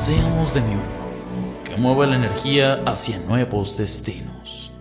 Seamos de mi uno, que mueva la energía hacia nuevos destinos.